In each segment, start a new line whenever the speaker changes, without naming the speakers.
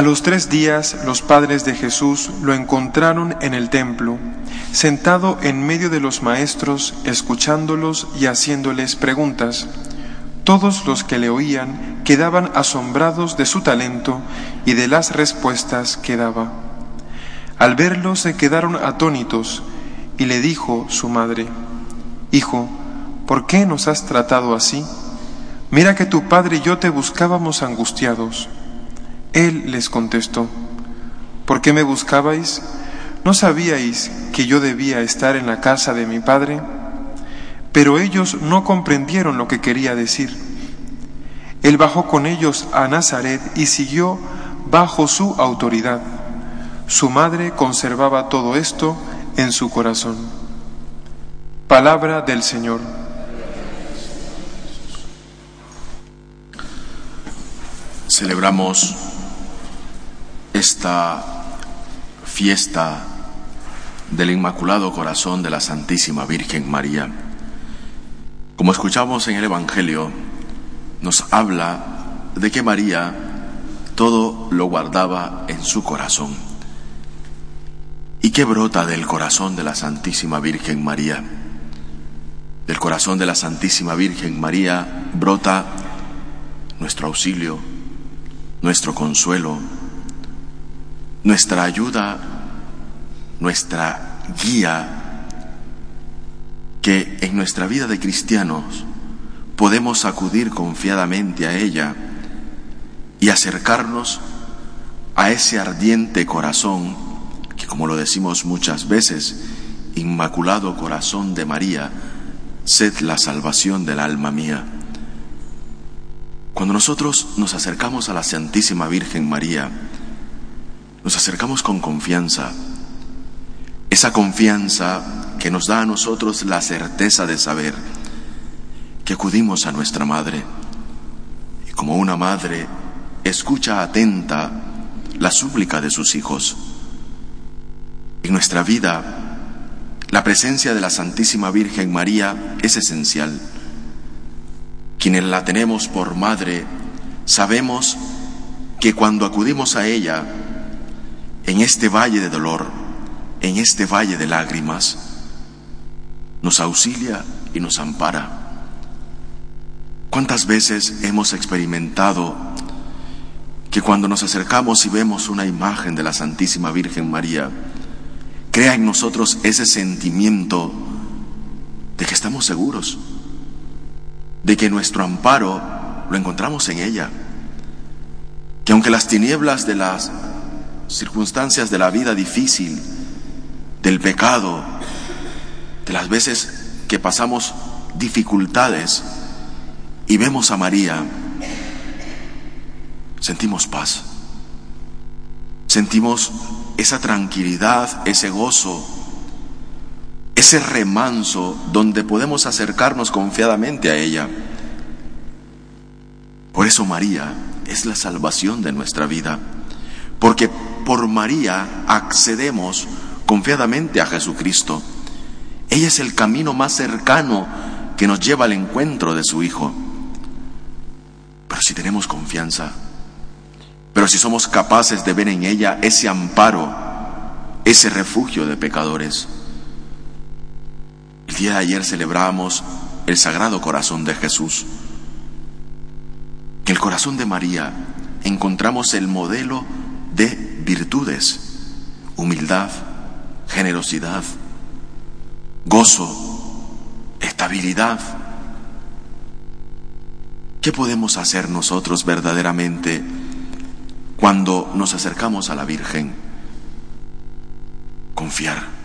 A los tres días los padres de Jesús lo encontraron en el templo, sentado en medio de los maestros, escuchándolos y haciéndoles preguntas. Todos los que le oían quedaban asombrados de su talento y de las respuestas que daba. Al verlo se quedaron atónitos y le dijo su madre, Hijo, ¿por qué nos has tratado así? Mira que tu padre y yo te buscábamos angustiados. Él les contestó, ¿por qué me buscabais? ¿No sabíais que yo debía estar en la casa de mi padre? Pero ellos no comprendieron lo que quería decir. Él bajó con ellos a Nazaret y siguió bajo su autoridad. Su madre conservaba todo esto en su corazón. Palabra del Señor.
Celebramos esta fiesta del Inmaculado Corazón de la Santísima Virgen María. Como escuchamos en el Evangelio, nos habla de que María todo lo guardaba en su corazón. ¿Y qué brota del corazón de la Santísima Virgen María? Del corazón de la Santísima Virgen María brota nuestro auxilio, nuestro consuelo, nuestra ayuda, nuestra guía, que en nuestra vida de cristianos podemos acudir confiadamente a ella y acercarnos a ese ardiente corazón que, como lo decimos muchas veces, Inmaculado Corazón de María, sed la salvación del alma mía. Cuando nosotros nos acercamos a la Santísima Virgen María, nos acercamos con confianza. Esa confianza que nos da a nosotros la certeza de saber que acudimos a nuestra madre. Y como una madre escucha atenta la súplica de sus hijos. En nuestra vida, la presencia de la Santísima Virgen María es esencial. Quienes la tenemos por madre, sabemos que cuando acudimos a ella, en este valle de dolor, en este valle de lágrimas, nos auxilia y nos ampara. ¿Cuántas veces hemos experimentado que cuando nos acercamos y vemos una imagen de la Santísima Virgen María, crea en nosotros ese sentimiento de que estamos seguros, de que nuestro amparo lo encontramos en ella, que aunque las tinieblas de las circunstancias de la vida difícil, del pecado, de las veces que pasamos dificultades y vemos a María, sentimos paz, sentimos esa tranquilidad, ese gozo, ese remanso donde podemos acercarnos confiadamente a ella. Por eso María es la salvación de nuestra vida, porque por María accedemos confiadamente a Jesucristo. Ella es el camino más cercano que nos lleva al encuentro de su Hijo. Pero si tenemos confianza, pero si somos capaces de ver en ella ese amparo, ese refugio de pecadores. El día de ayer celebramos el Sagrado Corazón de Jesús. En el corazón de María encontramos el modelo de virtudes, humildad, generosidad, gozo, estabilidad. ¿Qué podemos hacer nosotros verdaderamente cuando nos acercamos a la Virgen? Confiar.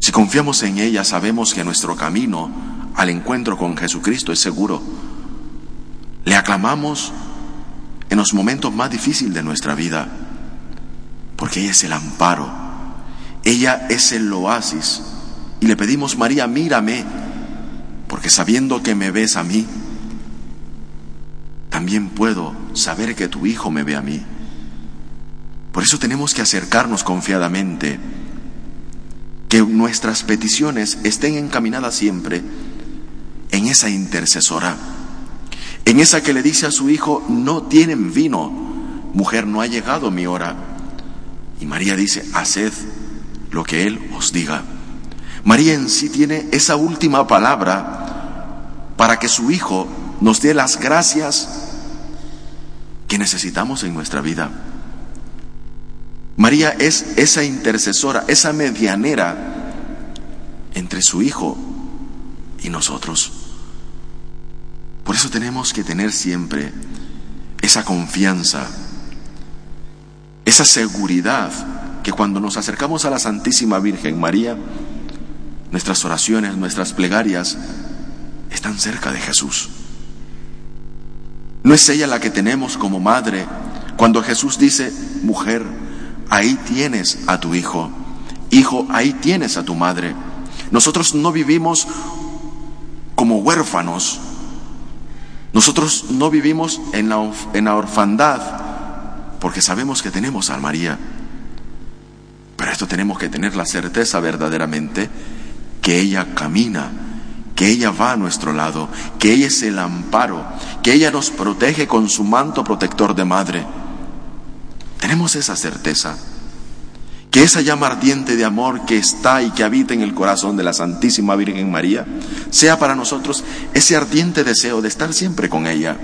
Si confiamos en ella, sabemos que nuestro camino al encuentro con Jesucristo es seguro. Le aclamamos en los momentos más difíciles de nuestra vida. porque ella es el amparo, ella es el oasis. Y le pedimos, María, mírame, porque sabiendo que me ves a mí, también puedo saber que tu Hijo me ve a mí. Por eso tenemos que acercarnos confiadamente, que nuestras peticiones estén encaminadas siempre en esa intercesora, en esa que le dice a su hijo, no tienen vino, mujer, no ha llegado mi hora. Y María dice, haced lo que Él os diga. María en sí tiene esa última palabra para que su hijo nos dé las gracias que necesitamos en nuestra vida. María es esa intercesora, esa medianera entre su Hijo y nosotros. Por eso tenemos que tener siempre esa confianza, esa seguridad que cuando nos acercamos a la Santísima Virgen María, nuestras oraciones, nuestras plegarias están cerca de Jesús. No es ella la que tenemos como madre cuando Jesús dice, mujer, ahí tienes a tu hijo, hijo, ahí tienes a tu madre. Nosotros no vivimos como huérfanos, nosotros no vivimos en la, en la orfandad porque sabemos que tenemos a María. Pero esto tenemos que tener la certeza verdaderamente que ella camina que ella va a nuestro lado, que ella es el amparo, que ella nos protege con su manto protector de madre. Tenemos esa certeza, que esa llama ardiente de amor que está y que habita en el corazón de la Santísima Virgen María, sea para nosotros ese ardiente deseo de estar siempre con ella,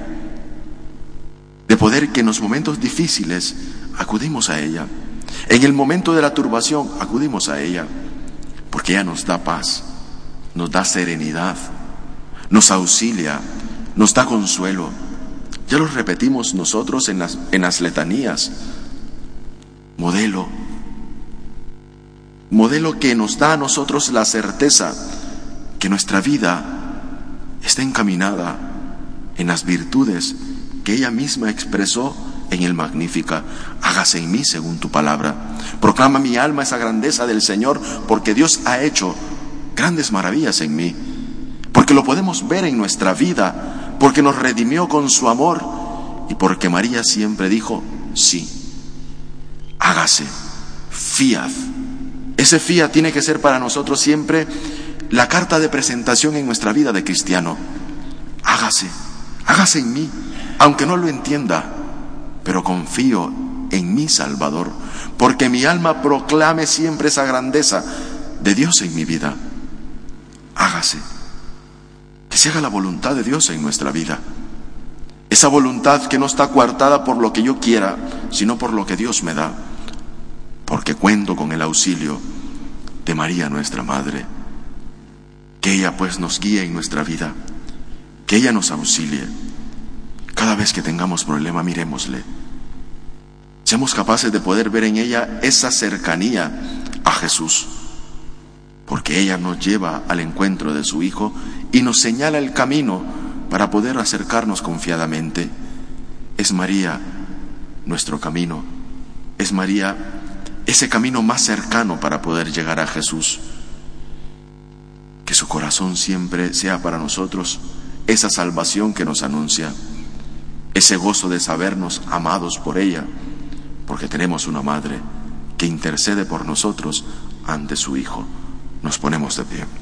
de poder que en los momentos difíciles acudimos a ella, en el momento de la turbación acudimos a ella, porque ella nos da paz nos da serenidad, nos auxilia, nos da consuelo. Ya lo repetimos nosotros en las, en las letanías. Modelo. Modelo que nos da a nosotros la certeza que nuestra vida está encaminada en las virtudes que ella misma expresó en el Magnífica. Hágase en mí según tu palabra. Proclama mi alma esa grandeza del Señor, porque Dios ha hecho grandes maravillas en mí, porque lo podemos ver en nuestra vida, porque nos redimió con su amor y porque María siempre dijo, sí, hágase, fiat. Ese fiat tiene que ser para nosotros siempre la carta de presentación en nuestra vida de cristiano. Hágase, hágase en mí, aunque no lo entienda, pero confío en mi Salvador, porque mi alma proclame siempre esa grandeza de Dios en mi vida hágase. Que se haga la voluntad de Dios en nuestra vida. Esa voluntad que no está coartada por lo que yo quiera, sino por lo que Dios me da. Porque cuento con el auxilio de María nuestra Madre. Que ella pues nos guíe en nuestra vida. Que ella nos auxilie. Cada vez que tengamos problema, miremosle. Seamos capaces de poder ver en ella esa cercanía a Jesús porque ella nos lleva al encuentro de su Hijo y nos señala el camino para poder acercarnos confiadamente. Es María nuestro camino, es María ese camino más cercano para poder llegar a Jesús. Que su corazón siempre sea para nosotros esa salvación que nos anuncia, ese gozo de sabernos amados por ella, porque tenemos una madre que intercede por nosotros ante su Hijo. Nos ponemos de pie.